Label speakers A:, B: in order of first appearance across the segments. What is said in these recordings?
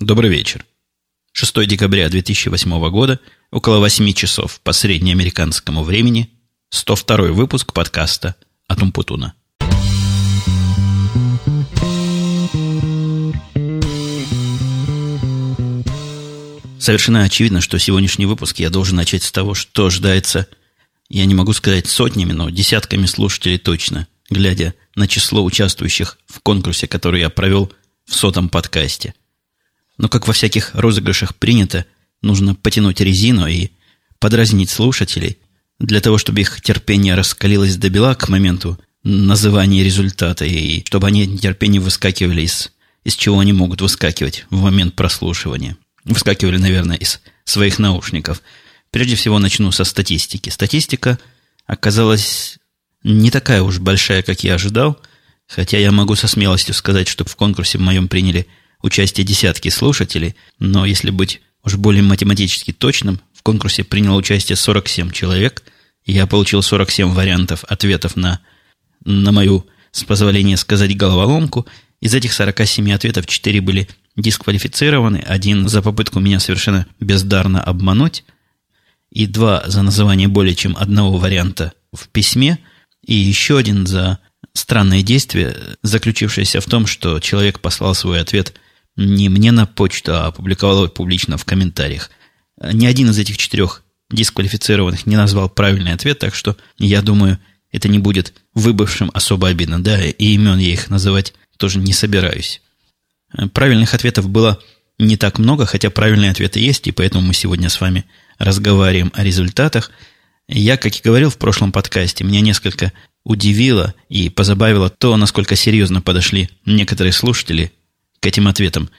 A: Добрый вечер. 6 декабря 2008 года, около 8 часов по среднеамериканскому времени, 102 выпуск подкаста от Умпутуна. Совершенно очевидно, что сегодняшний выпуск я должен начать с того, что ожидается, я не могу сказать сотнями, но десятками слушателей точно, глядя на число участвующих в конкурсе, который я провел в сотом подкасте. Но, как во всяких розыгрышах принято, нужно потянуть резину и подразнить слушателей, для того, чтобы их терпение раскалилось до бела к моменту называния результата, и чтобы они нетерпение выскакивали из, из чего они могут выскакивать в момент прослушивания. Выскакивали, наверное, из своих наушников. Прежде всего начну со статистики. Статистика оказалась не такая уж большая, как я ожидал, хотя я могу со смелостью сказать, что в конкурсе в моем приняли участие десятки слушателей, но если быть уж более математически точным, в конкурсе приняло участие 47 человек, и я получил 47 вариантов ответов на, на мою, с позволения сказать, головоломку. Из этих 47 ответов 4 были дисквалифицированы, один за попытку меня совершенно бездарно обмануть, и два за называние более чем одного варианта в письме – и еще один за странное действие, заключившееся в том, что человек послал свой ответ не мне на почту, а опубликовал его публично в комментариях. Ни один из этих четырех дисквалифицированных не назвал правильный ответ, так что я думаю, это не будет выбывшим особо обидно. Да, и имен я их называть тоже не собираюсь. Правильных ответов было не так много, хотя правильные ответы есть, и поэтому мы сегодня с вами разговариваем о результатах – я, как и говорил в прошлом подкасте, меня несколько удивило и позабавило то, насколько серьезно подошли некоторые слушатели к этим ответам.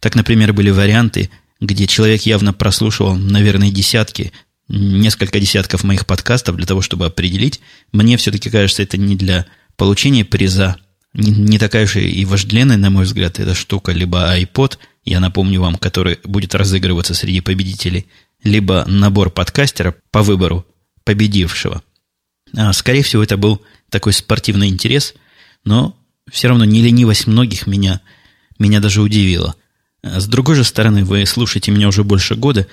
A: Так, например, были варианты, где человек явно прослушивал, наверное, десятки, несколько десятков моих подкастов для того, чтобы определить. Мне все-таки кажется, это не для получения приза, не, не такая же и вожделенная, на мой взгляд, эта штука, либо iPod, я напомню вам, который будет разыгрываться среди победителей, либо набор подкастера по выбору победившего. А, скорее всего, это был такой спортивный интерес, но все равно не ленивость многих меня, меня даже удивила. А, с другой же стороны, вы слушаете меня уже больше года,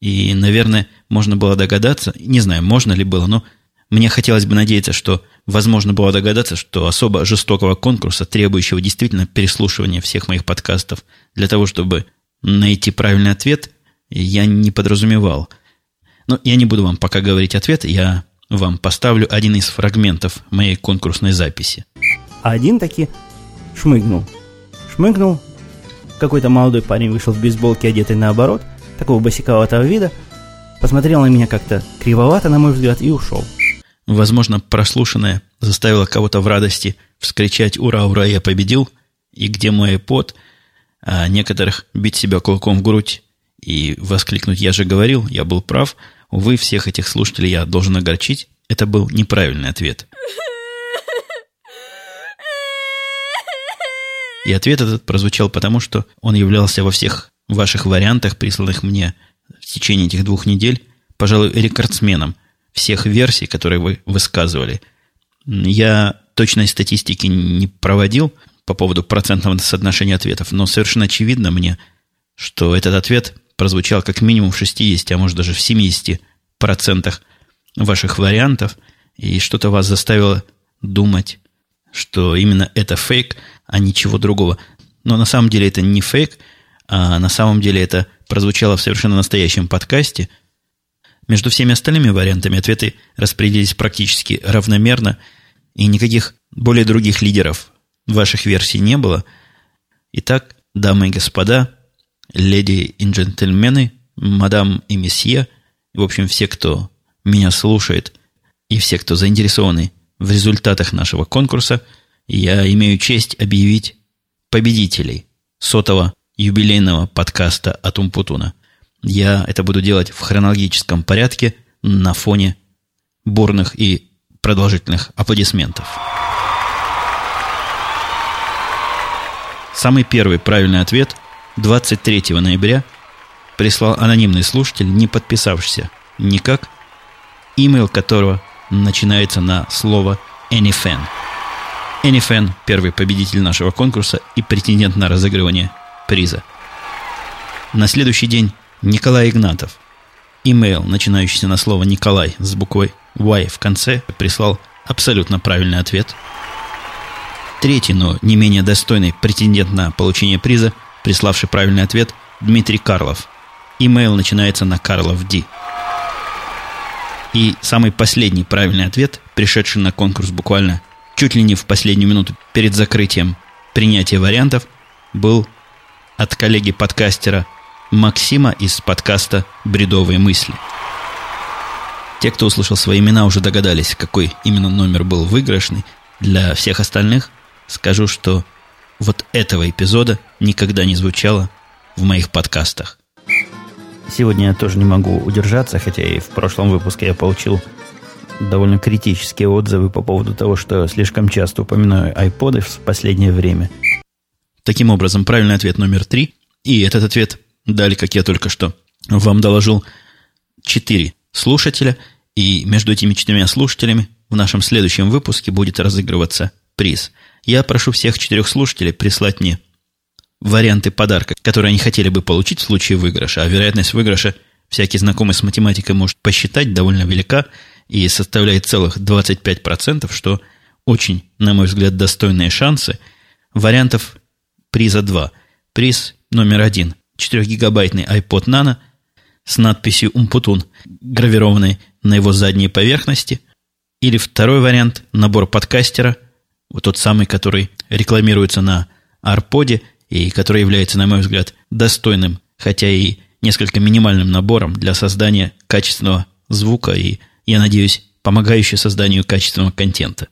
A: и, наверное, можно было догадаться, не знаю, можно ли было, но мне хотелось бы надеяться, что возможно было догадаться, что особо жестокого конкурса, требующего действительно переслушивания всех моих подкастов для того, чтобы найти правильный ответ, я не подразумевал – но я не буду вам пока говорить ответ, я вам поставлю один из фрагментов моей конкурсной записи.
B: А один таки шмыгнул. Шмыгнул. Какой-то молодой парень вышел в бейсболке, одетый наоборот, такого босиковатого вида, посмотрел на меня как-то кривовато, на мой взгляд, и ушел.
A: Возможно, прослушанное заставило кого-то в радости вскричать «Ура, ура, я победил!» и «Где мой пот?» а некоторых бить себя кулаком в грудь и воскликнуть «Я же говорил, я был прав», Увы, всех этих слушателей я должен огорчить. Это был неправильный ответ. И ответ этот прозвучал потому, что он являлся во всех ваших вариантах, присланных мне в течение этих двух недель, пожалуй, рекордсменом всех версий, которые вы высказывали. Я точной статистики не проводил по поводу процентного соотношения ответов, но совершенно очевидно мне, что этот ответ прозвучал как минимум в 60, а может даже в 70 процентах ваших вариантов, и что-то вас заставило думать, что именно это фейк, а ничего другого. Но на самом деле это не фейк, а на самом деле это прозвучало в совершенно настоящем подкасте. Между всеми остальными вариантами ответы распределились практически равномерно, и никаких более других лидеров ваших версий не было. Итак, дамы и господа, леди и джентльмены, мадам и месье, в общем, все, кто меня слушает, и все, кто заинтересованы в результатах нашего конкурса, я имею честь объявить победителей сотого юбилейного подкаста от Умпутуна. Я это буду делать в хронологическом порядке на фоне бурных и продолжительных аплодисментов. Самый первый правильный ответ – 23 ноября прислал анонимный слушатель, не подписавшийся никак, имейл которого начинается на слово AnyFan. AnyFan – первый победитель нашего конкурса и претендент на разыгрывание приза. На следующий день Николай Игнатов. Имейл, начинающийся на слово «Николай» с буквой Y в конце, прислал абсолютно правильный ответ. Третий, но не менее достойный претендент на получение приза, приславший правильный ответ, Дмитрий Карлов. Имейл начинается на Карлов Ди. И самый последний правильный ответ, пришедший на конкурс буквально чуть ли не в последнюю минуту перед закрытием принятия вариантов, был от коллеги-подкастера Максима из подкаста «Бредовые мысли». Те, кто услышал свои имена, уже догадались, какой именно номер был выигрышный. Для всех остальных скажу, что вот этого эпизода никогда не звучало в моих подкастах.
B: Сегодня я тоже не могу удержаться, хотя и в прошлом выпуске я получил довольно критические отзывы по поводу того, что слишком часто упоминаю айподы в последнее время.
A: Таким образом, правильный ответ номер три. И этот ответ дали, как я только что вам доложил, четыре слушателя. И между этими четырьмя слушателями в нашем следующем выпуске будет разыгрываться приз. Я прошу всех четырех слушателей прислать мне варианты подарка, которые они хотели бы получить в случае выигрыша. А вероятность выигрыша всякий знакомый с математикой может посчитать довольно велика и составляет целых 25%, что очень, на мой взгляд, достойные шансы. Вариантов приза 2. Приз номер один. 4-гигабайтный iPod Nano с надписью «Умпутун», гравированной на его задней поверхности. Или второй вариант – набор подкастера, вот тот самый, который рекламируется на Арподе – и который является, на мой взгляд, достойным, хотя и несколько минимальным набором для создания качественного звука и, я надеюсь, помогающий созданию качественного контента.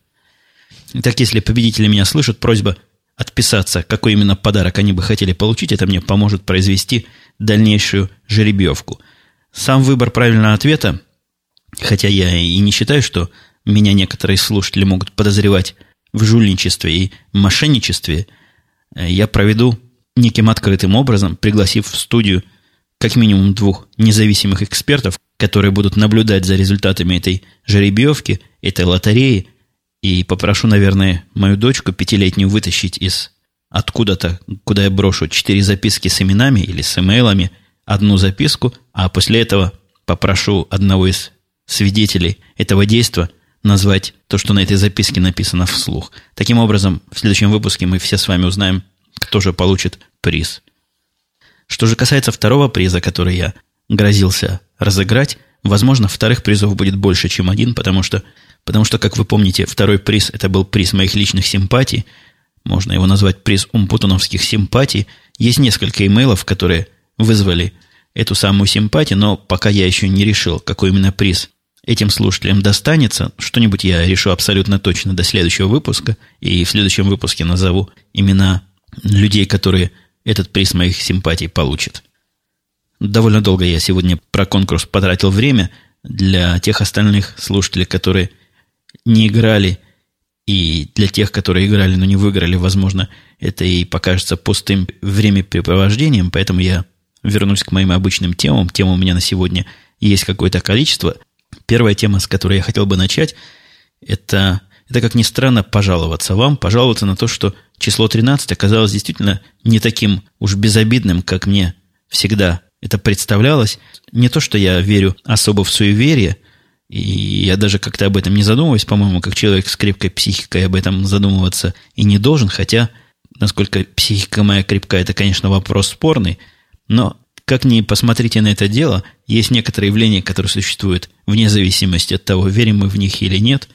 A: Итак, если победители меня слышат, просьба отписаться, какой именно подарок они бы хотели получить, это мне поможет произвести дальнейшую жеребьевку. Сам выбор правильного ответа, хотя я и не считаю, что меня некоторые слушатели могут подозревать в жульничестве и мошенничестве – я проведу неким открытым образом, пригласив в студию как минимум двух независимых экспертов, которые будут наблюдать за результатами этой жеребьевки, этой лотереи, и попрошу, наверное, мою дочку пятилетнюю вытащить из откуда-то, куда я брошу четыре записки с именами или с имейлами, одну записку, а после этого попрошу одного из свидетелей этого действия назвать то, что на этой записке написано вслух. Таким образом, в следующем выпуске мы все с вами узнаем, кто же получит приз. Что же касается второго приза, который я грозился разыграть, возможно, вторых призов будет больше, чем один, потому что, потому что, как вы помните, второй приз – это был приз моих личных симпатий, можно его назвать приз умпутуновских симпатий. Есть несколько имейлов, которые вызвали эту самую симпатию, но пока я еще не решил, какой именно приз этим слушателям достанется. Что-нибудь я решу абсолютно точно до следующего выпуска. И в следующем выпуске назову имена людей, которые этот приз моих симпатий получат. Довольно долго я сегодня про конкурс потратил время для тех остальных слушателей, которые не играли, и для тех, которые играли, но не выиграли, возможно, это и покажется пустым времяпрепровождением, поэтому я вернусь к моим обычным темам. Тем у меня на сегодня есть какое-то количество. Первая тема, с которой я хотел бы начать, это, это как ни странно, пожаловаться вам, пожаловаться на то, что число 13 оказалось действительно не таким уж безобидным, как мне всегда это представлялось. Не то, что я верю особо в суеверие, и я даже как-то об этом не задумываюсь, по-моему, как человек с крепкой психикой об этом задумываться и не должен, хотя, насколько психика моя крепкая, это, конечно, вопрос спорный, но как ни посмотрите на это дело, есть некоторые явления, которые существуют вне зависимости от того, верим мы в них или нет,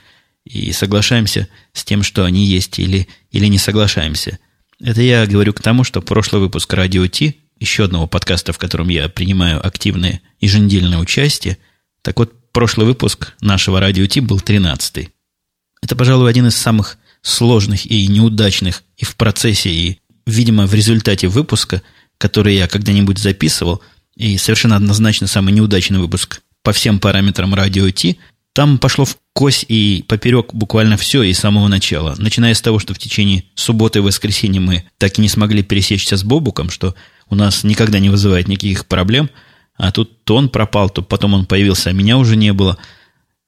A: и соглашаемся с тем, что они есть, или, или не соглашаемся. Это я говорю к тому, что прошлый выпуск «Радио Ти», еще одного подкаста, в котором я принимаю активное еженедельное участие, так вот, прошлый выпуск нашего «Радио Ти» был 13-й. Это, пожалуй, один из самых сложных и неудачных и в процессе, и, видимо, в результате выпуска – который я когда-нибудь записывал, и совершенно однозначно самый неудачный выпуск по всем параметрам радио Ти, там пошло в кось и поперек буквально все и с самого начала. Начиная с того, что в течение субботы и воскресенья мы так и не смогли пересечься с Бобуком, что у нас никогда не вызывает никаких проблем, а тут то он пропал, то потом он появился, а меня уже не было.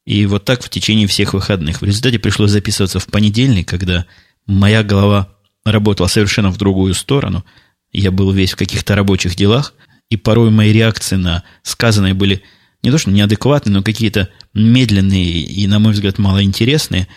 A: И вот так в течение всех выходных. В результате пришлось записываться в понедельник, когда моя голова работала совершенно в другую сторону – я был весь в каких-то рабочих делах, и порой мои реакции на сказанное были не то что неадекватные, но какие-то медленные и, на мой взгляд, малоинтересные.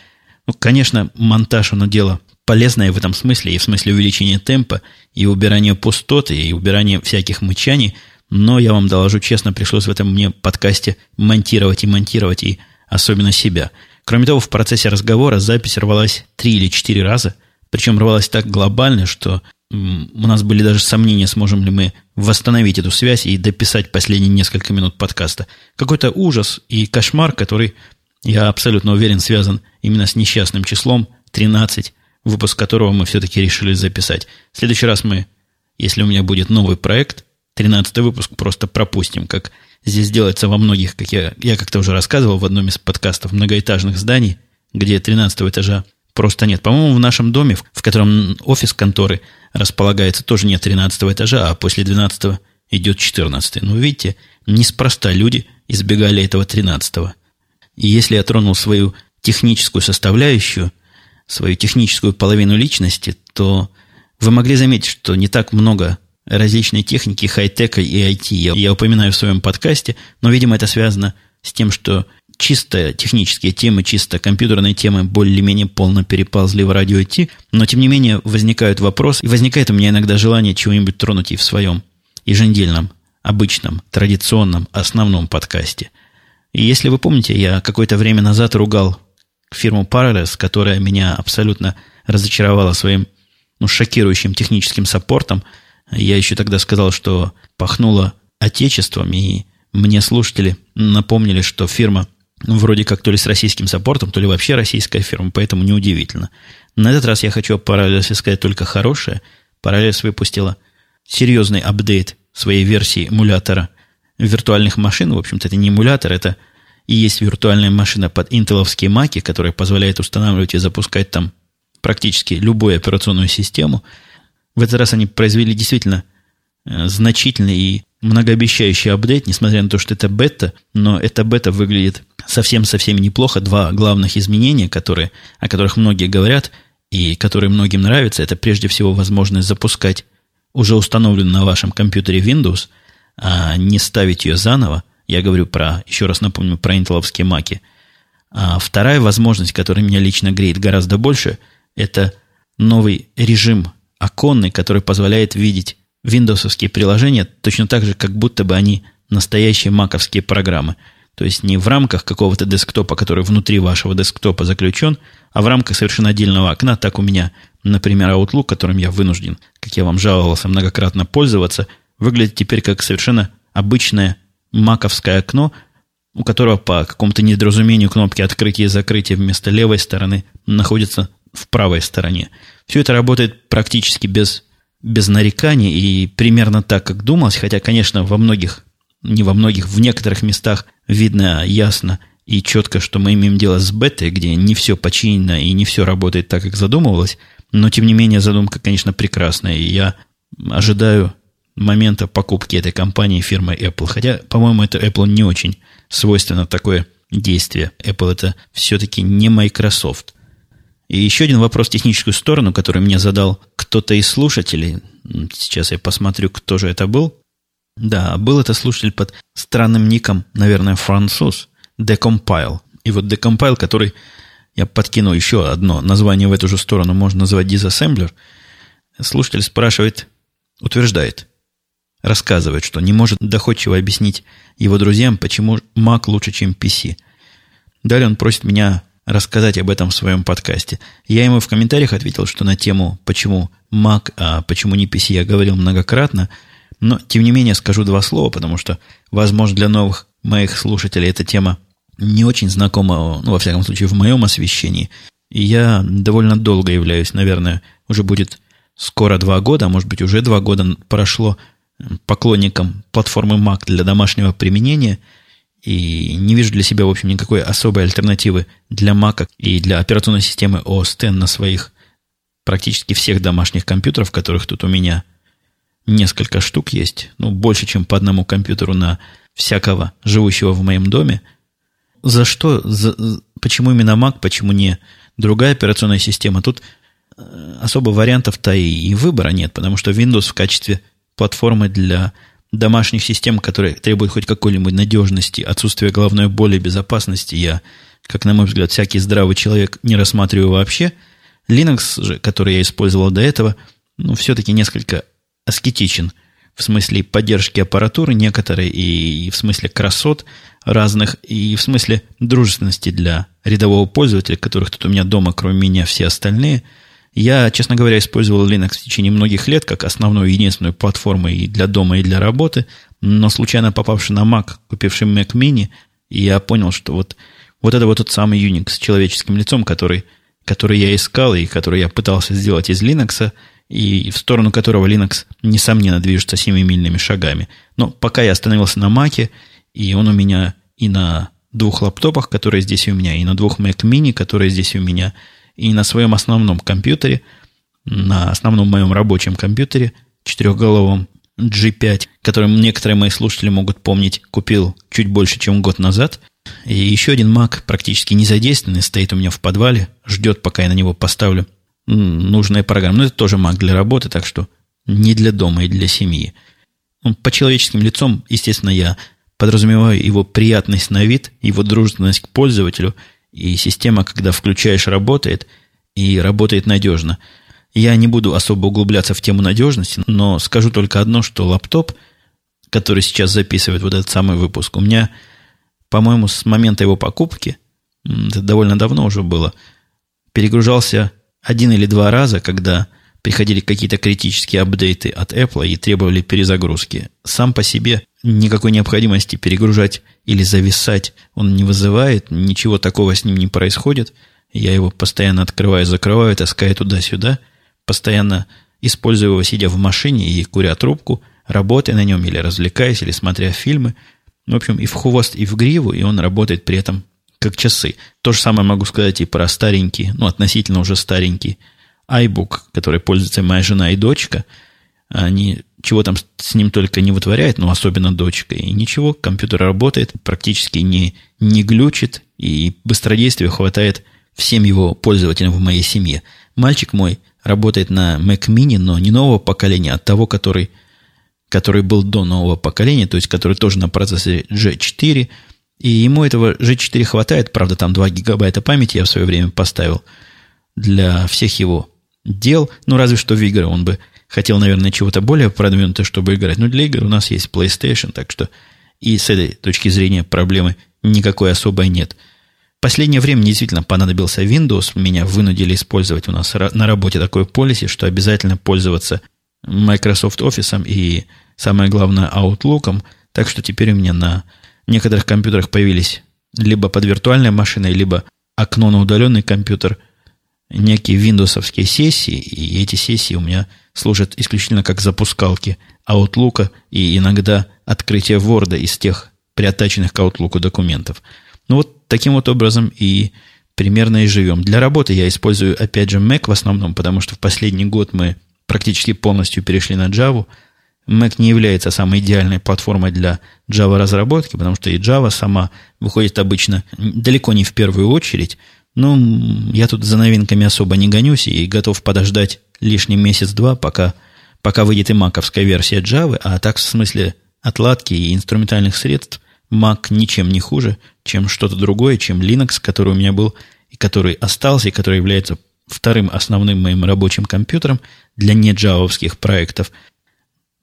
A: Ну, конечно, монтаж, оно дело полезное в этом смысле, и в смысле увеличения темпа, и убирания пустоты, и убирания всяких мычаний, но я вам доложу честно, пришлось в этом мне подкасте монтировать и монтировать, и особенно себя. Кроме того, в процессе разговора запись рвалась три или четыре раза, причем рвалась так глобально, что у нас были даже сомнения, сможем ли мы восстановить эту связь и дописать последние несколько минут подкаста. Какой-то ужас и кошмар, который, я абсолютно уверен, связан именно с несчастным числом 13, выпуск которого мы все-таки решили записать. В следующий раз мы, если у меня будет новый проект, 13 выпуск просто пропустим, как здесь делается во многих, как я, я как-то уже рассказывал в одном из подкастов, многоэтажных зданий, где 13 этажа просто нет. По-моему, в нашем доме, в котором офис конторы располагается, тоже нет 13 этажа, а после 12 идет 14. Ну, видите, неспроста люди избегали этого 13 -го. И если я тронул свою техническую составляющую, свою техническую половину личности, то вы могли заметить, что не так много различной техники, хай-тека и IT я, я упоминаю в своем подкасте, но, видимо, это связано с тем, что чисто технические темы, чисто компьютерные темы более-менее полно переползли в радио IT, но тем не менее возникают вопросы, и возникает у меня иногда желание чего-нибудь тронуть и в своем еженедельном, обычном, традиционном, основном подкасте. И если вы помните, я какое-то время назад ругал фирму Parallels, которая меня абсолютно разочаровала своим ну, шокирующим техническим саппортом. Я еще тогда сказал, что пахнуло отечеством, и мне слушатели напомнили, что фирма вроде как то ли с российским саппортом, то ли вообще российская фирма, поэтому неудивительно. На этот раз я хочу о Parallels сказать только хорошее. Parallels выпустила серьезный апдейт своей версии эмулятора виртуальных машин. В общем-то, это не эмулятор, это и есть виртуальная машина под интеловские маки, которая позволяет устанавливать и запускать там практически любую операционную систему. В этот раз они произвели действительно э, значительный и многообещающий апдейт, несмотря на то, что это бета, но эта бета выглядит совсем-совсем неплохо. Два главных изменения, которые, о которых многие говорят и которые многим нравятся, это прежде всего возможность запускать уже установленную на вашем компьютере Windows, а не ставить ее заново. Я говорю про, еще раз напомню, про интеловские маки. А вторая возможность, которая меня лично греет гораздо больше, это новый режим оконный, который позволяет видеть виндовсовские приложения точно так же, как будто бы они настоящие маковские программы. То есть не в рамках какого-то десктопа, который внутри вашего десктопа заключен, а в рамках совершенно отдельного окна. Так у меня, например, Outlook, которым я вынужден, как я вам жаловался, многократно пользоваться, выглядит теперь как совершенно обычное маковское окно, у которого по какому-то недоразумению кнопки открытия и закрытия вместо левой стороны находятся в правой стороне. Все это работает практически без без нареканий и примерно так, как думалось, хотя, конечно, во многих, не во многих, в некоторых местах видно ясно и четко, что мы имеем дело с бетой, где не все починено и не все работает так, как задумывалось, но, тем не менее, задумка, конечно, прекрасная, и я ожидаю момента покупки этой компании фирмы Apple. Хотя, по-моему, это Apple не очень свойственно такое действие. Apple это все-таки не Microsoft. И еще один вопрос в техническую сторону, который мне задал кто-то из слушателей. Сейчас я посмотрю, кто же это был. Да, был это слушатель под странным ником, наверное, француз, Decompile. И вот Decompile, который я подкину еще одно название в эту же сторону, можно назвать Disassembler. Слушатель спрашивает, утверждает, рассказывает, что не может доходчиво объяснить его друзьям, почему Mac лучше, чем PC. Далее он просит меня рассказать об этом в своем подкасте. Я ему в комментариях ответил, что на тему «Почему Mac, а почему не PC» я говорил многократно, но, тем не менее, скажу два слова, потому что, возможно, для новых моих слушателей эта тема не очень знакома, ну, во всяком случае, в моем освещении. И я довольно долго являюсь, наверное, уже будет скоро два года, а может быть, уже два года прошло поклонником платформы Mac для домашнего применения – и не вижу для себя, в общем, никакой особой альтернативы для Mac и для операционной системы OS X на своих практически всех домашних компьютеров, которых тут у меня несколько штук есть. Ну, больше, чем по одному компьютеру на всякого живущего в моем доме. За что? За, почему именно Mac, почему не другая операционная система? Тут э, особо вариантов-то и, и выбора нет, потому что Windows в качестве платформы для домашних систем, которые требуют хоть какой-нибудь надежности, отсутствия головной боли, безопасности, я, как на мой взгляд, всякий здравый человек не рассматриваю вообще. Linux же, который я использовал до этого, ну, все-таки несколько аскетичен в смысле поддержки аппаратуры некоторой, и в смысле красот разных, и в смысле дружественности для рядового пользователя, которых тут у меня дома, кроме меня, все остальные – я, честно говоря, использовал Linux в течение многих лет как основную единственную платформу и для дома, и для работы, но случайно попавший на Mac, купивший Mac Mini, я понял, что вот, вот это вот тот самый Unix с человеческим лицом, который, который я искал и который я пытался сделать из Linux, и в сторону которого Linux, несомненно, движется семимильными шагами. Но пока я остановился на Mac, и он у меня и на двух лаптопах, которые здесь у меня, и на двух Mac Mini, которые здесь у меня – и на своем основном компьютере, на основном моем рабочем компьютере, четырехголовом G5, который некоторые мои слушатели могут помнить, купил чуть больше, чем год назад. И еще один Mac, практически незадействованный, стоит у меня в подвале, ждет, пока я на него поставлю нужные программы. Но это тоже Mac для работы, так что не для дома и для семьи. Ну, по человеческим лицом, естественно, я подразумеваю его приятность на вид, его дружественность к пользователю – и система, когда включаешь, работает, и работает надежно. Я не буду особо углубляться в тему надежности, но скажу только одно, что лаптоп, который сейчас записывает вот этот самый выпуск, у меня, по-моему, с момента его покупки, это довольно давно уже было, перегружался один или два раза, когда приходили какие-то критические апдейты от Apple и требовали перезагрузки. Сам по себе никакой необходимости перегружать или зависать он не вызывает, ничего такого с ним не происходит. Я его постоянно открываю, закрываю, таскаю туда-сюда, постоянно использую его, сидя в машине и куря трубку, работая на нем или развлекаясь, или смотря фильмы. В общем, и в хвост, и в гриву, и он работает при этом как часы. То же самое могу сказать и про старенький, ну, относительно уже старенький iBook, который пользуется моя жена и дочка, они чего там с ним только не вытворяют, но особенно дочка, и ничего, компьютер работает, практически не, не глючит, и быстродействия хватает всем его пользователям в моей семье. Мальчик мой работает на Mac Mini, но не нового поколения, а того, который, который был до нового поколения, то есть который тоже на процессоре G4, и ему этого G4 хватает, правда, там 2 гигабайта памяти я в свое время поставил для всех его дел, ну, разве что в игры он бы хотел, наверное, чего-то более продвинутого, чтобы играть. Но для игр у нас есть PlayStation, так что и с этой точки зрения проблемы никакой особой нет. Последнее время действительно понадобился Windows. Меня вынудили использовать у нас на работе такой полиси, что обязательно пользоваться Microsoft Office и, самое главное, Outlook. Так что теперь у меня на некоторых компьютерах появились либо под виртуальной машиной, либо окно на удаленный компьютер – некие виндовсовские сессии, и эти сессии у меня служат исключительно как запускалки Outlook и иногда открытие Word из тех приотаченных к Outlook документов. Ну вот таким вот образом и примерно и живем. Для работы я использую, опять же, Mac в основном, потому что в последний год мы практически полностью перешли на Java. Mac не является самой идеальной платформой для Java разработки, потому что и Java сама выходит обычно далеко не в первую очередь – ну, я тут за новинками особо не гонюсь и готов подождать лишний месяц-два, пока, пока выйдет и маковская версия Java, а так в смысле отладки и инструментальных средств Mac ничем не хуже, чем что-то другое, чем Linux, который у меня был и который остался, и который является вторым основным моим рабочим компьютером для неджавовских проектов.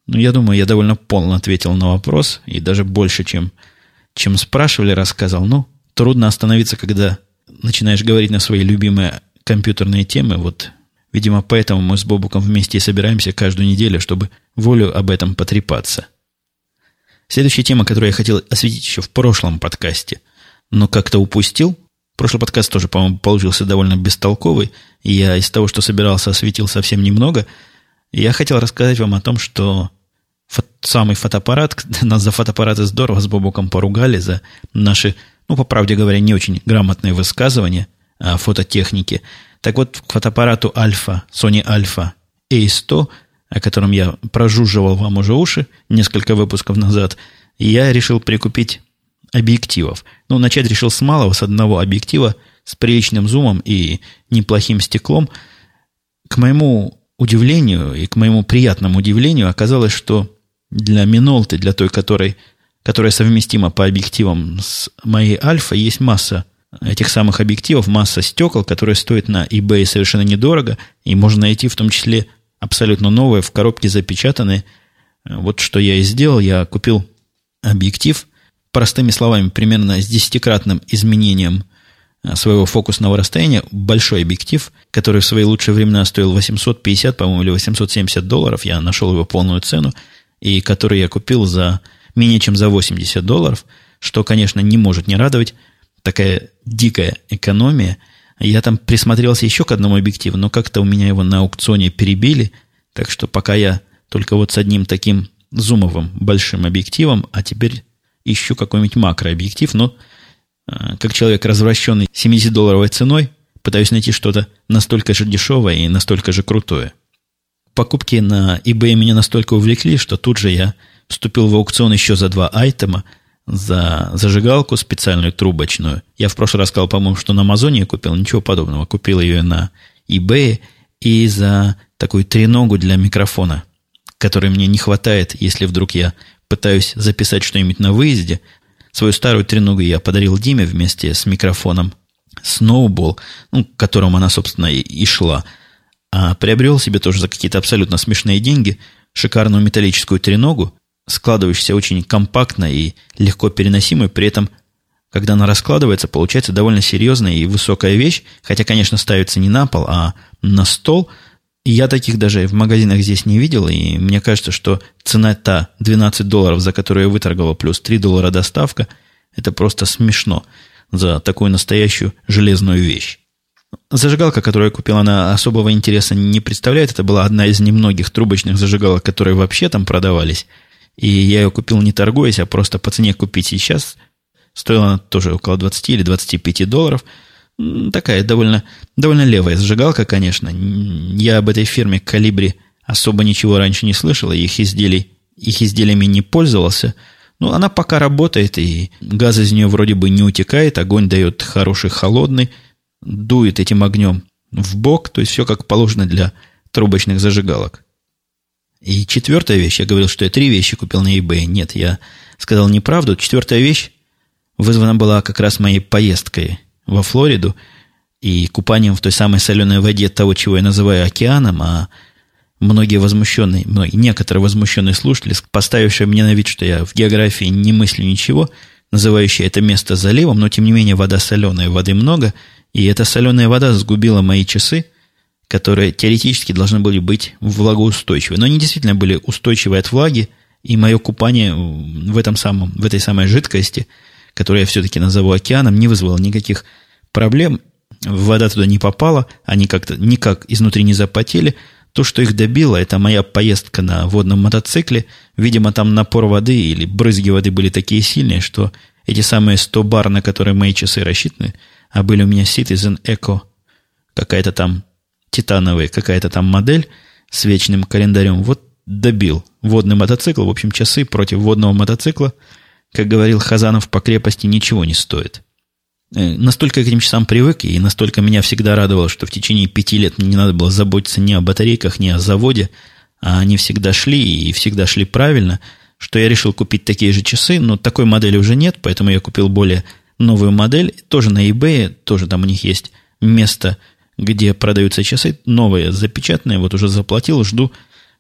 A: Ну, я думаю, я довольно полно ответил на вопрос, и даже больше, чем, чем спрашивали, рассказал. Ну, трудно остановиться, когда начинаешь говорить на свои любимые компьютерные темы, вот, видимо, поэтому мы с Бобуком вместе и собираемся каждую неделю, чтобы волю об этом потрепаться. Следующая тема, которую я хотел осветить еще в прошлом подкасте, но как-то упустил. Прошлый подкаст тоже, по-моему, получился довольно бестолковый, и я из того, что собирался, осветил совсем немного. я хотел рассказать вам о том, что фото, самый фотоаппарат, нас за фотоаппараты здорово с Бобуком поругали за наши ну, по правде говоря, не очень грамотные высказывания о фототехнике. Так вот, к фотоаппарату Альфа, Sony Alpha A100, о котором я прожужживал вам уже уши несколько выпусков назад, я решил прикупить объективов. Ну, начать решил с малого, с одного объектива, с приличным зумом и неплохим стеклом. К моему удивлению и к моему приятному удивлению оказалось, что для Минолты, для той, которой, которая совместима по объективам с моей Альфа, есть масса этих самых объективов, масса стекол, которые стоят на eBay совершенно недорого, и можно найти в том числе абсолютно новые, в коробке запечатанные. Вот что я и сделал. Я купил объектив, простыми словами, примерно с десятикратным изменением э, своего фокусного расстояния, большой объектив, который в свои лучшие времена стоил 850, по-моему, или 870 долларов, я нашел его полную цену, и который я купил за менее чем за 80 долларов, что, конечно, не может не радовать, такая дикая экономия. Я там присмотрелся еще к одному объективу, но как-то у меня его на аукционе перебили, так что пока я только вот с одним таким зумовым большим объективом, а теперь ищу какой-нибудь макрообъектив, но э, как человек, развращенный 70-долларовой ценой, пытаюсь найти что-то настолько же дешевое и настолько же крутое. Покупки на eBay меня настолько увлекли, что тут же я вступил в аукцион еще за два айтема – за зажигалку специальную трубочную. Я в прошлый раз сказал, по-моему, что на Амазоне я купил, ничего подобного. Купил ее на eBay и за такую треногу для микрофона, которой мне не хватает, если вдруг я пытаюсь записать что-нибудь на выезде. Свою старую треногу я подарил Диме вместе с микрофоном Snowball, ну, к которому она, собственно, и, шла. А приобрел себе тоже за какие-то абсолютно смешные деньги шикарную металлическую треногу, складывающаяся очень компактно и легко переносимой, при этом, когда она раскладывается, получается довольно серьезная и высокая вещь, хотя, конечно, ставится не на пол, а на стол. И я таких даже в магазинах здесь не видел, и мне кажется, что цена та 12 долларов, за которую я выторговал, плюс 3 доллара доставка, это просто смешно за такую настоящую железную вещь. Зажигалка, которую я купил, она особого интереса не представляет. Это была одна из немногих трубочных зажигалок, которые вообще там продавались – и я ее купил не торгуясь, а просто по цене купить сейчас. Стоила она тоже около 20 или 25 долларов. Такая довольно, довольно левая зажигалка, конечно. Я об этой фирме Калибри особо ничего раньше не слышал, их, изделий, их изделиями не пользовался. Но она пока работает, и газ из нее вроде бы не утекает, огонь дает хороший холодный, дует этим огнем в бок, то есть все как положено для трубочных зажигалок. И четвертая вещь, я говорил, что я три вещи купил на eBay. Нет, я сказал неправду. Четвертая вещь вызвана была как раз моей поездкой во Флориду и купанием в той самой соленой воде того, чего я называю океаном, а многие возмущенные, многие, некоторые возмущенные слушатели, поставившие мне на вид, что я в географии не мыслю ничего, называющие это место заливом, но тем не менее вода соленая, воды много, и эта соленая вода сгубила мои часы, которые теоретически должны были быть влагоустойчивы. Но они действительно были устойчивы от влаги, и мое купание в, этом самом, в этой самой жидкости, которую я все-таки назову океаном, не вызвало никаких проблем. Вода туда не попала, они как-то никак изнутри не запотели. То, что их добило, это моя поездка на водном мотоцикле. Видимо, там напор воды или брызги воды были такие сильные, что эти самые 100 бар, на которые мои часы рассчитаны, а были у меня Citizen Eco, какая-то там титановая какая-то там модель с вечным календарем, вот добил водный мотоцикл. В общем, часы против водного мотоцикла, как говорил Хазанов, по крепости ничего не стоит. Э, настолько к этим часам привык, и настолько меня всегда радовало, что в течение пяти лет мне не надо было заботиться ни о батарейках, ни о заводе, а они всегда шли и всегда шли правильно, что я решил купить такие же часы, но такой модели уже нет, поэтому я купил более новую модель, тоже на eBay, тоже там у них есть место – где продаются часы, новые, запечатанные, вот уже заплатил, жду,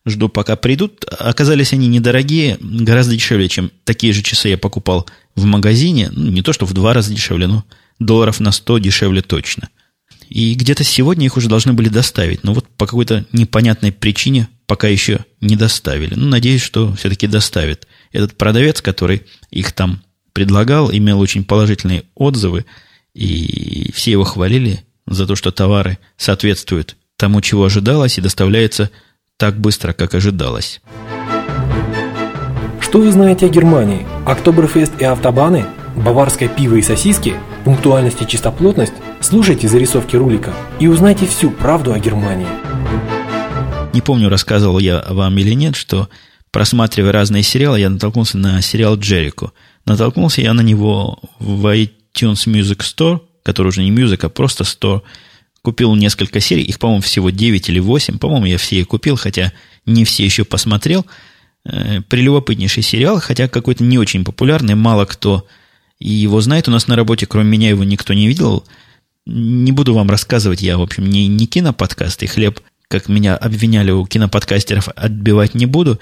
A: жду пока придут. Оказались они недорогие, гораздо дешевле, чем такие же часы я покупал в магазине. Ну, не то, что в два раза дешевле, но долларов на 100 дешевле точно. И где-то сегодня их уже должны были доставить, но вот по какой-то непонятной причине пока еще не доставили. Ну, надеюсь, что все-таки доставят. Этот продавец, который их там предлагал, имел очень положительные отзывы, и все его хвалили, за то, что товары соответствуют тому, чего ожидалось, и доставляются так быстро, как ожидалось.
C: Что вы знаете о Германии? Октоберфест и автобаны? Баварское пиво и сосиски? Пунктуальность и чистоплотность? Слушайте зарисовки рулика и узнайте всю правду о Германии.
A: Не помню, рассказывал я вам или нет, что просматривая разные сериалы, я натолкнулся на сериал «Джерико». Натолкнулся я на него в iTunes Music Store – который уже не Music, а просто 100. Купил несколько серий, их, по-моему, всего 9 или 8. По-моему, я все и купил, хотя не все еще посмотрел. э, прелюбопытнейший сериал, хотя какой-то не очень популярный, мало кто его знает. У нас на работе, кроме меня, его никто не видел. Не буду вам рассказывать, я, в общем, не, не киноподкаст, и хлеб, как меня обвиняли у киноподкастеров, отбивать не буду.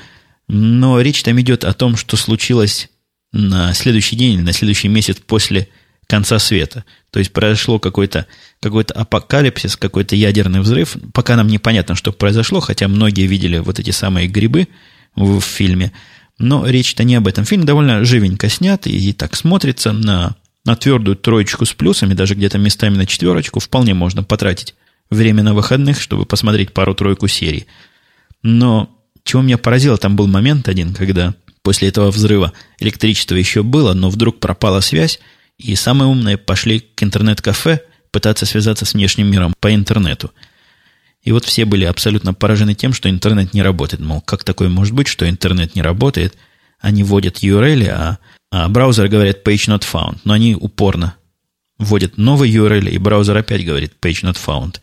A: Но речь там идет о том, что случилось на следующий день или на следующий месяц после конца света. То есть произошло какой-то какой апокалипсис, какой-то ядерный взрыв. Пока нам непонятно, что произошло, хотя многие видели вот эти самые грибы в, фильме. Но речь-то не об этом. Фильм довольно живенько снят и, и так смотрится на, на твердую троечку с плюсами, даже где-то местами на четверочку. Вполне можно потратить время на выходных, чтобы посмотреть пару-тройку серий. Но чего меня поразило, там был момент один, когда после этого взрыва электричество еще было, но вдруг пропала связь, и самые умные пошли к интернет-кафе пытаться связаться с внешним миром по интернету. И вот все были абсолютно поражены тем, что интернет не работает. Мол, как такое может быть, что интернет не работает? Они вводят URL, а, а браузер говорит page not found. Но они упорно вводят новый URL, и браузер опять говорит page not found.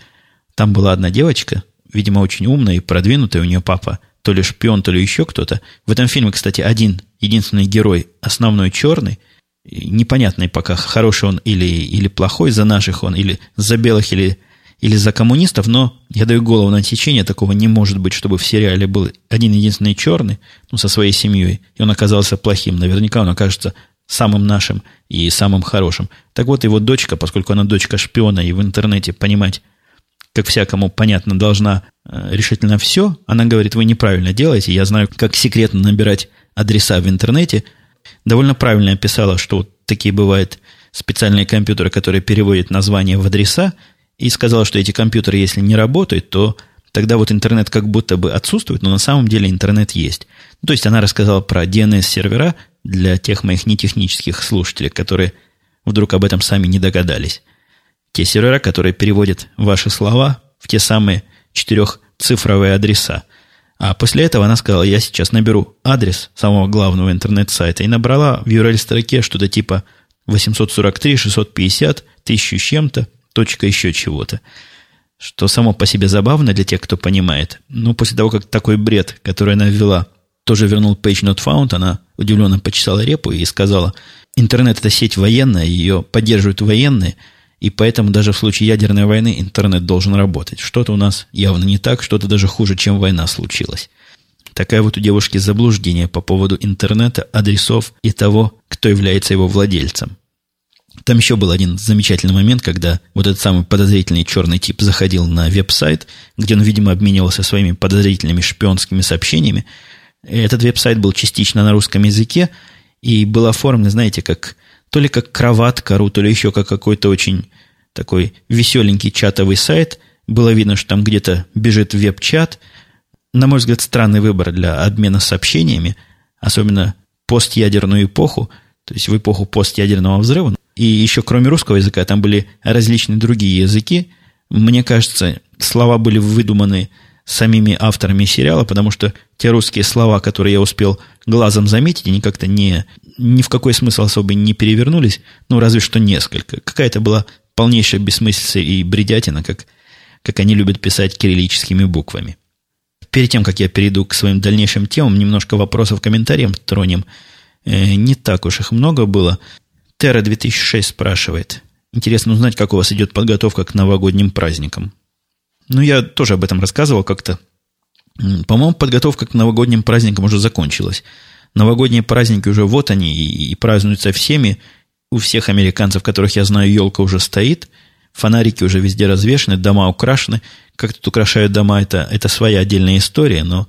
A: Там была одна девочка, видимо, очень умная и продвинутая, у нее папа то ли шпион, то ли еще кто-то. В этом фильме, кстати, один, единственный герой, основной черный – непонятный пока, хороший он или, или плохой, за наших он, или за белых, или, или за коммунистов, но я даю голову на течение, такого не может быть, чтобы в сериале был один единственный черный, ну, со своей семьей, и он оказался плохим. Наверняка он окажется самым нашим и самым хорошим. Так вот, его дочка, поскольку она дочка шпиона и в интернете понимать, как всякому понятно, должна э, решительно все, она говорит, вы неправильно делаете, я знаю, как секретно набирать адреса в интернете – довольно правильно описала, что вот такие бывают специальные компьютеры, которые переводят название в адреса, и сказала, что эти компьютеры, если не работают, то тогда вот интернет как будто бы отсутствует, но на самом деле интернет есть. То есть она рассказала про DNS-сервера для тех моих нетехнических слушателей, которые вдруг об этом сами не догадались. Те сервера, которые переводят ваши слова в те самые четырехцифровые адреса – а после этого она сказала, я сейчас наберу адрес самого главного интернет-сайта и набрала в URL-строке что-то типа 843, 650, тысячу чем-то, точка еще чего-то. Что само по себе забавно для тех, кто понимает. Но после того, как такой бред, который она ввела, тоже вернул page not found, она удивленно почесала репу и сказала, интернет это сеть военная, ее поддерживают военные – и поэтому даже в случае ядерной войны интернет должен работать. Что-то у нас явно не так, что-то даже хуже, чем война случилась. Такая вот у девушки заблуждение по поводу интернета, адресов и того, кто является его владельцем. Там еще был один замечательный момент, когда вот этот самый подозрительный черный тип заходил на веб-сайт, где он, видимо, обменивался своими подозрительными шпионскими сообщениями. Этот веб-сайт был частично на русском языке и был оформлен, знаете, как то ли как кроватка ру, то ли еще как какой-то очень такой веселенький чатовый сайт. Было видно, что там где-то бежит веб-чат. На мой взгляд, странный выбор для обмена сообщениями, особенно постядерную эпоху, то есть в эпоху постядерного взрыва. И еще кроме русского языка там были различные другие языки. Мне кажется, слова были выдуманы самими авторами сериала, потому что те русские слова, которые я успел глазом заметить, они как-то не, ни в какой смысл особый не перевернулись, ну, разве что несколько. Какая-то была полнейшая бессмыслица и бредятина, как, как они любят писать кириллическими буквами. Перед тем, как я перейду к своим дальнейшим темам, немножко вопросов, комментариям тронем. Э, не так уж их много было. Терра 2006 спрашивает. Интересно узнать, как у вас идет подготовка к новогодним праздникам. Ну, я тоже об этом рассказывал как-то. По-моему, подготовка к новогодним праздникам уже закончилась. Новогодние праздники уже вот они и, и празднуются всеми. У всех американцев, которых я знаю, елка уже стоит. Фонарики уже везде развешаны, дома украшены. Как тут украшают дома, это, это своя отдельная история, но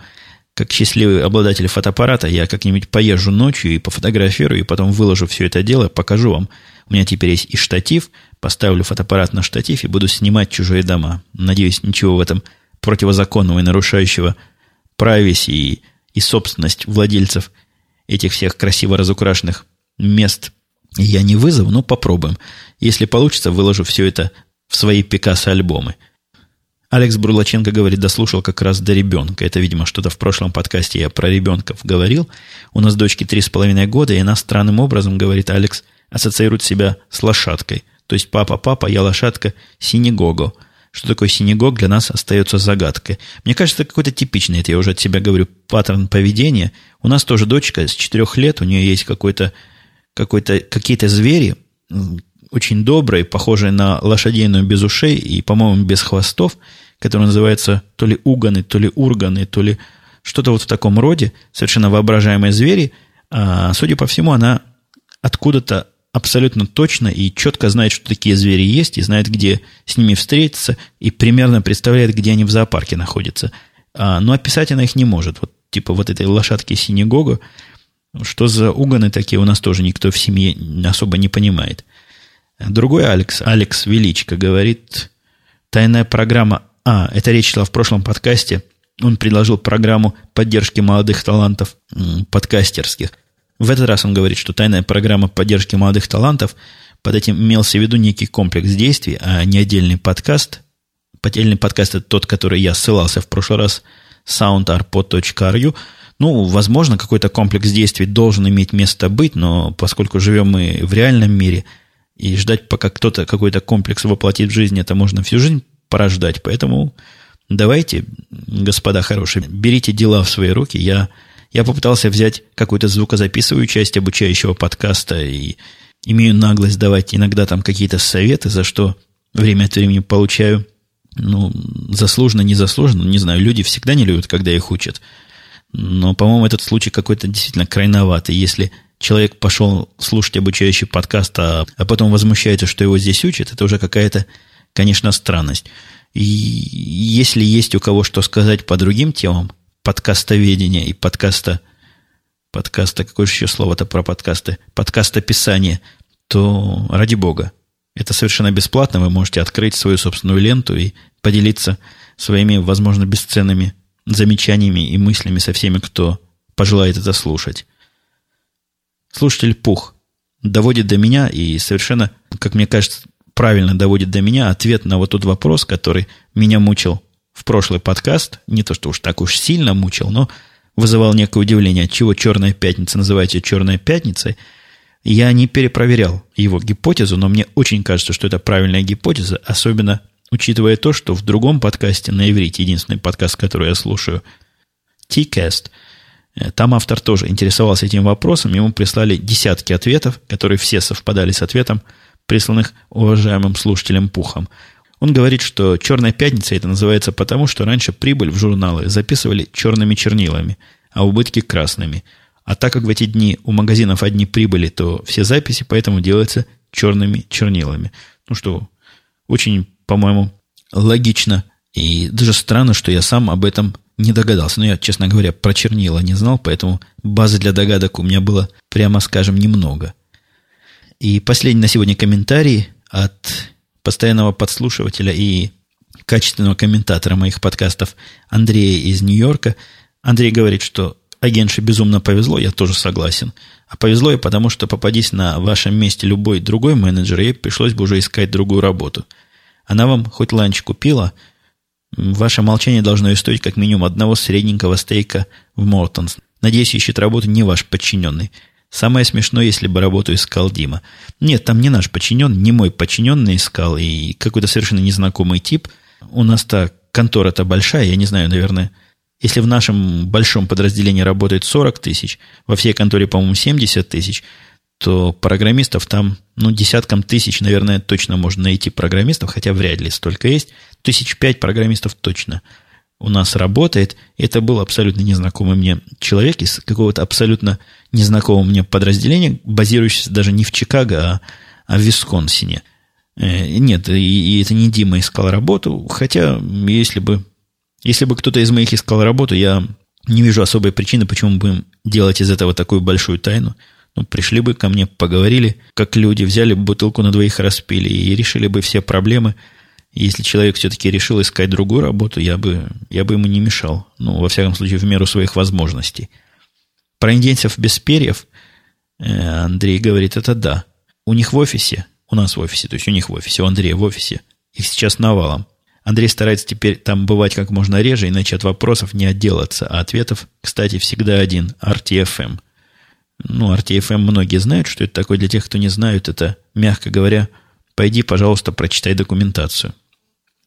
A: как счастливый обладатель фотоаппарата, я как-нибудь поезжу ночью и пофотографирую, и потом выложу все это дело, покажу вам. У меня теперь есть и штатив, поставлю фотоаппарат на штатив и буду снимать чужие дома. Надеюсь, ничего в этом противозаконного и нарушающего прависи и, и собственность владельцев этих всех красиво разукрашенных мест я не вызову, но попробуем. Если получится, выложу все это в свои Пикассо-альбомы. Алекс Бурлаченко говорит, дослушал как раз до ребенка. Это, видимо, что-то в прошлом подкасте я про ребенков говорил. У нас дочке три с половиной года, и она странным образом, говорит Алекс, ассоциирует себя с лошадкой. То есть папа, папа, я лошадка, синегого. Что такое синегог, для нас остается загадкой. Мне кажется, это какой-то типичный, это я уже от себя говорю, паттерн поведения. У нас тоже дочка с четырех лет, у нее есть какой-то, какой-то, какие-то звери, очень добрые, похожие на лошадиную без ушей и, по-моему, без хвостов, которые называются то ли уганы, то ли урганы, то ли что-то вот в таком роде, совершенно воображаемые звери. А, судя по всему, она откуда-то абсолютно точно и четко знает, что такие звери есть, и знает, где с ними встретиться, и примерно представляет, где они в зоопарке находятся. А, но описать она их не может. Вот типа вот этой лошадки синегога, что за угоны такие, у нас тоже никто в семье особо не понимает. Другой Алекс, Алекс Величко, говорит, тайная программа... А, это речь шла в прошлом подкасте. Он предложил программу поддержки молодых талантов подкастерских – в этот раз он говорит, что тайная программа поддержки молодых талантов под этим имелся в виду некий комплекс действий, а не отдельный подкаст. Отдельный подкаст – это тот, который я ссылался в прошлый раз, soundarpod.ru. Ну, возможно, какой-то комплекс действий должен иметь место быть, но поскольку живем мы в реальном мире, и ждать, пока кто-то какой-то комплекс воплотит в жизнь, это можно всю жизнь порождать. Поэтому давайте, господа хорошие, берите дела в свои руки. Я я попытался взять какую-то звукозаписывающую часть обучающего подкаста и имею наглость давать иногда там какие-то советы, за что время от времени получаю, ну, заслуженно, незаслуженно, не знаю, люди всегда не любят, когда их учат. Но, по-моему, этот случай какой-то действительно крайноватый. Если человек пошел слушать обучающий подкаст, а, а потом возмущается, что его здесь учат, это уже какая-то, конечно, странность. И если есть у кого что сказать по другим темам, подкастоведения и подкаста, подкаста, какое еще слово-то про подкасты, подкастописание, то ради бога, это совершенно бесплатно, вы можете открыть свою собственную ленту и поделиться своими, возможно, бесценными замечаниями и мыслями со всеми, кто пожелает это слушать. Слушатель Пух доводит до меня и совершенно, как мне кажется, правильно доводит до меня ответ на вот тот вопрос, который меня мучил в прошлый подкаст, не то что уж так уж сильно мучил, но вызывал некое удивление, от чего «Черная пятница» называется «Черной пятницей». Я не перепроверял его гипотезу, но мне очень кажется, что это правильная гипотеза, особенно учитывая то, что в другом подкасте на иврите, единственный подкаст, который я слушаю, T-Cast, э, там автор тоже интересовался этим вопросом, ему прислали десятки ответов, которые все совпадали с ответом, присланных уважаемым слушателем Пухом. Он говорит, что «Черная пятница» это называется потому, что раньше прибыль в журналы записывали черными чернилами, а убытки красными. А так как в эти дни у магазинов одни прибыли, то все записи поэтому делаются черными чернилами. Ну что, очень, по-моему, логично. И даже странно, что я сам об этом не догадался. Но я, честно говоря, про чернила не знал, поэтому базы для догадок у меня было, прямо скажем, немного. И последний на сегодня комментарий от постоянного подслушивателя и качественного комментатора моих подкастов Андрея из Нью-Йорка. Андрей говорит, что агентше безумно повезло, я тоже согласен. А повезло и потому, что попадись на вашем месте любой другой менеджер, ей пришлось бы уже искать другую работу. Она вам хоть ланч купила, ваше молчание должно и стоить как минимум одного средненького стейка в Мортонс. Надеюсь, ищет работу не ваш подчиненный. Самое смешное, если бы работу искал Дима. Нет, там не наш подчиненный, не мой подчиненный искал, и какой-то совершенно незнакомый тип. У нас-то контора-то большая, я не знаю, наверное, если в нашем большом подразделении работает 40 тысяч, во всей конторе, по-моему, 70 тысяч, то программистов там, ну, десяткам тысяч, наверное, точно можно найти программистов, хотя вряд ли столько есть. Тысяч пять программистов точно – у нас работает. Это был абсолютно незнакомый мне человек из какого-то абсолютно незнакомого мне подразделения, базирующегося даже не в Чикаго, а, а в Висконсине. Э, нет, и, и это не Дима искал работу, хотя если бы, если бы кто-то из моих искал работу, я не вижу особой причины, почему будем делать из этого такую большую тайну. Ну, пришли бы ко мне, поговорили, как люди, взяли бутылку на двоих распили и решили бы все проблемы – если человек все-таки решил искать другую работу, я бы, я бы ему не мешал. Ну, во всяком случае, в меру своих возможностей. Про индейцев без перьев э, Андрей говорит, это да. У них в офисе, у нас в офисе, то есть у них в офисе, у Андрея в офисе, их сейчас навалом. Андрей старается теперь там бывать как можно реже, иначе от вопросов не отделаться. А ответов, кстати, всегда один – RTFM. Ну, RTFM многие знают, что это такое. Для тех, кто не знают, это, мягко говоря, пойди, пожалуйста, прочитай документацию –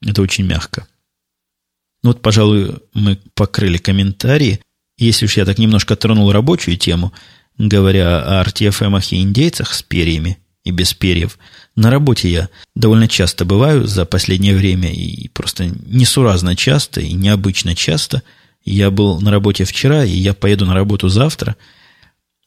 A: Это очень мягко. Ну вот, пожалуй, мы покрыли комментарии. Если уж я так немножко тронул рабочую тему, говоря о RTFM и индейцах с перьями и без перьев, на работе я довольно часто бываю за последнее время и просто несуразно часто и необычно часто. Я был на работе вчера, и я поеду на работу завтра.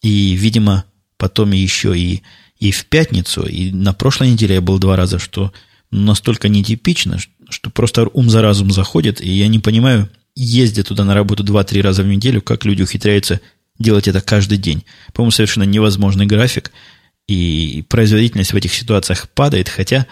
A: И, видимо, потом еще и, и в пятницу, и на прошлой неделе я был два раза, что настолько нетипично, что просто ум за разум заходит, и я не понимаю, ездя туда на работу 2-3 раза в неделю, как люди ухитряются делать это каждый день. По-моему, совершенно невозможный график, и производительность в этих ситуациях падает, хотя,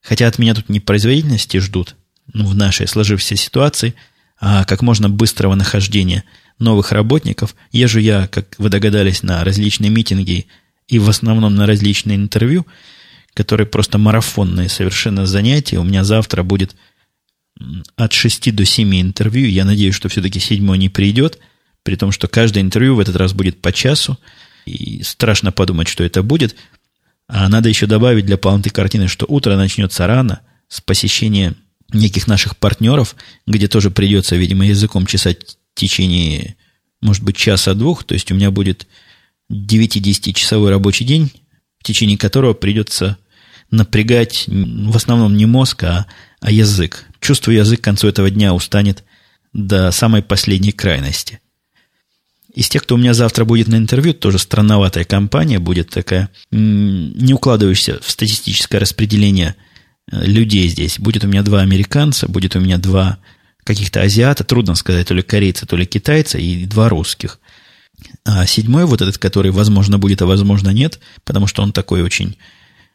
A: хотя от меня тут не производительности ждут, ну, в нашей сложившейся ситуации, а как можно быстрого нахождения новых работников. Езжу я, как вы догадались, на различные митинги и в основном на различные интервью – которые просто марафонные совершенно занятия. У меня завтра будет от 6 до 7 интервью. Я надеюсь, что все-таки седьмой не придет, при том, что каждое интервью в этот раз будет по часу. И страшно подумать, что это будет. А надо еще добавить для полноты картины, что утро начнется рано с посещения неких наших партнеров, где тоже придется, видимо, языком чесать в течение, может быть, часа-двух. То есть у меня будет 9-10 часовой рабочий день, в течение которого придется напрягать в основном не мозг, а, а язык. Чувствую, язык к концу этого дня устанет до самой последней крайности. Из тех, кто у меня завтра будет на интервью, тоже странноватая компания будет такая, не укладывающаяся в статистическое распределение э, людей здесь. Будет у меня два американца, будет у меня два каких-то азиата, трудно сказать, то ли корейца, то ли китайца, и два русских. А седьмой, вот этот, который, возможно, будет, а возможно, нет, потому что он такой очень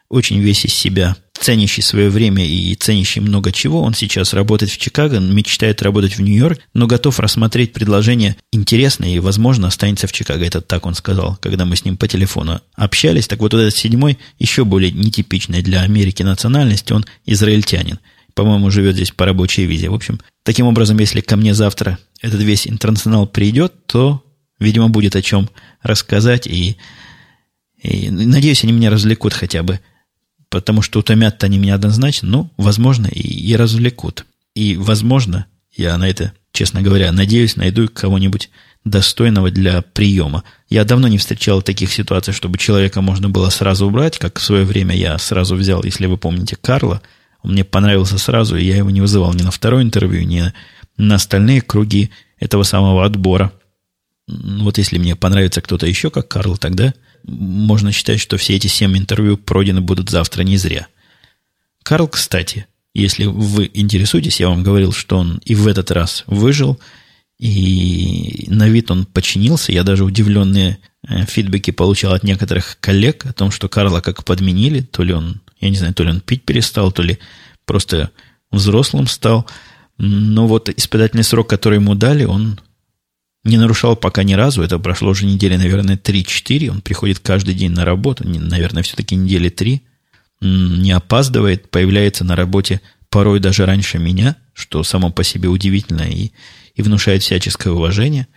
A: очень весь из себя, ценящий свое время и ценящий много чего. Он сейчас работает в Чикаго, мечтает работать в Нью-Йорк, но готов рассмотреть предложение интересное и, возможно, останется в Чикаго. Это так он сказал, когда мы с ним по телефону общались. Так вот, этот седьмой еще более нетипичный для Америки национальности, он израильтянин. По-моему, живет здесь по рабочей визе. В общем, таким образом, если ко мне завтра этот весь интернационал придет, то, видимо, будет о чем рассказать и и надеюсь, они меня развлекут хотя бы потому что утомят-то они меня однозначно, ну, возможно, и, и развлекут. И, возможно, я на это, честно говоря, надеюсь, найду кого-нибудь достойного для приема. Я давно не встречал таких ситуаций, чтобы человека можно было сразу убрать, как в свое время я сразу взял, если вы помните, Карла. Он мне понравился сразу, и я его не вызывал ни на второе интервью, ни на остальные круги этого самого отбора. Вот если мне понравится кто-то еще, как Карл, тогда можно считать, что все эти семь интервью пройдены будут завтра не зря. Карл, кстати, если вы интересуетесь, я вам говорил, что он и в этот раз выжил, и на вид он починился. Я даже удивленные э, фидбэки получал от некоторых коллег о том, что Карла как подменили, то ли он, я не знаю, то ли он пить перестал, то ли просто взрослым стал. Но вот испытательный срок, который ему дали, он не нарушал пока ни разу. Это прошло уже недели, наверное, 3-4. Он приходит каждый день на работу. Наверное, все-таки недели 3. Не опаздывает. Появляется на работе порой даже раньше меня, что само по себе удивительно и, и внушает всяческое уважение.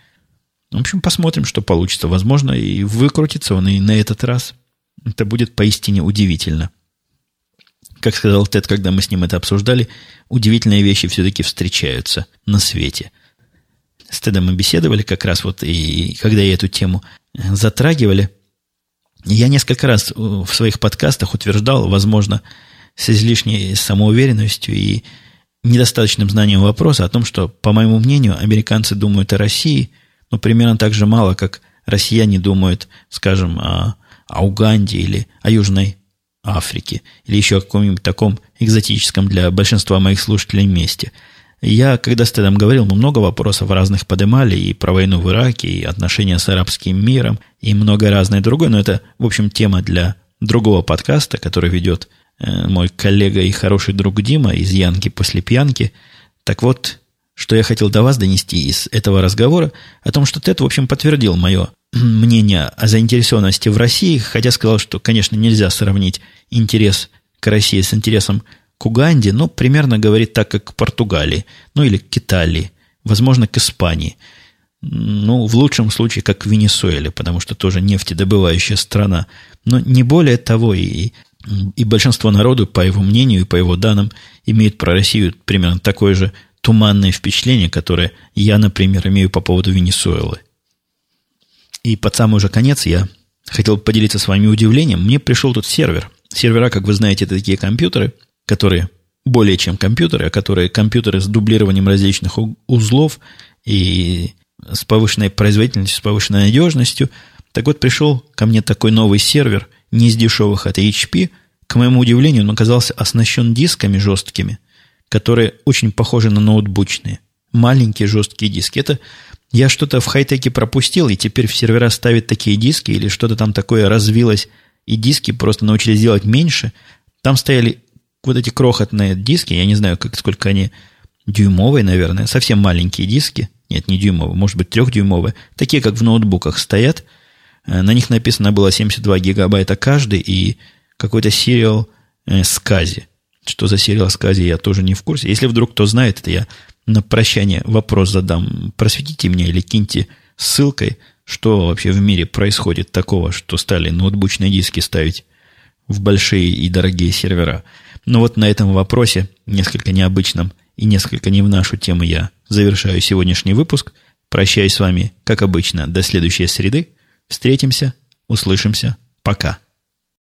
A: В общем, посмотрим, что получится. Возможно, и выкрутится он и на этот раз. Это будет поистине удивительно. Как сказал Тед, когда мы с ним это обсуждали, удивительные вещи все-таки встречаются на свете – с Тедом мы беседовали как раз вот, и когда я эту тему затрагивали, я несколько раз в своих подкастах утверждал, возможно, с излишней самоуверенностью и недостаточным знанием вопроса о том, что, по моему мнению, американцы думают о России, ну, примерно так же мало, как россияне думают, скажем, о, о Уганде или о Южной Африке, или еще о каком-нибудь таком экзотическом для большинства моих слушателей месте – я, когда с Тедом говорил, мы много вопросов разных поднимали, и про войну в Ираке, и отношения с арабским миром, и много разное другое, но это, в общем, тема для другого подкаста, который ведет э, мой коллега и хороший друг Дима из Янки после пьянки. Так вот, что я хотел до вас донести из этого разговора, о том, что Тед, в общем, подтвердил мое мнение о заинтересованности в России, хотя сказал, что, конечно, нельзя сравнить интерес к России с интересом к Уганде, но примерно говорит так, как к Португалии, ну или к Италии, возможно, к Испании. Ну, в лучшем случае, как к Венесуэле, потому что тоже нефтедобывающая страна. Но не более того, и И большинство народу, по его мнению и по его данным, имеет про Россию примерно такое же туманное впечатление, которое я, например, имею по поводу Венесуэлы. И под самый уже конец я хотел поделиться с вами удивлением. Мне пришел тут сервер. Сервера, как вы знаете, это такие компьютеры, которые более чем компьютеры, а которые компьютеры с дублированием различных узлов и с повышенной производительностью, с повышенной надежностью. Так вот, пришел ко мне такой новый сервер, не из дешевых, это HP. К моему удивлению, он оказался оснащен дисками жесткими, которые очень похожи на ноутбучные. Маленькие жесткие диски. Это я что-то в хай-теке пропустил, и теперь в сервера ставят такие диски, или что-то там такое развилось, и диски просто научились делать меньше. Там стояли вот эти крохотные диски, я не знаю, как, сколько они дюймовые, наверное, совсем маленькие диски, нет, не дюймовые, может быть, трехдюймовые, такие, как в ноутбуках стоят, э, на них написано было 72 гигабайта каждый и какой-то сериал э, скази. Что за сериал скази, я тоже не в курсе. Если вдруг кто знает, это я на прощание вопрос задам. Просветите меня или киньте ссылкой, что вообще в мире происходит такого, что стали ноутбучные диски ставить в большие и дорогие сервера. Но вот на этом вопросе, несколько необычном и несколько не в нашу тему, я завершаю сегодняшний выпуск. Прощаюсь с вами, как обычно, до следующей среды. Встретимся, услышимся. Пока.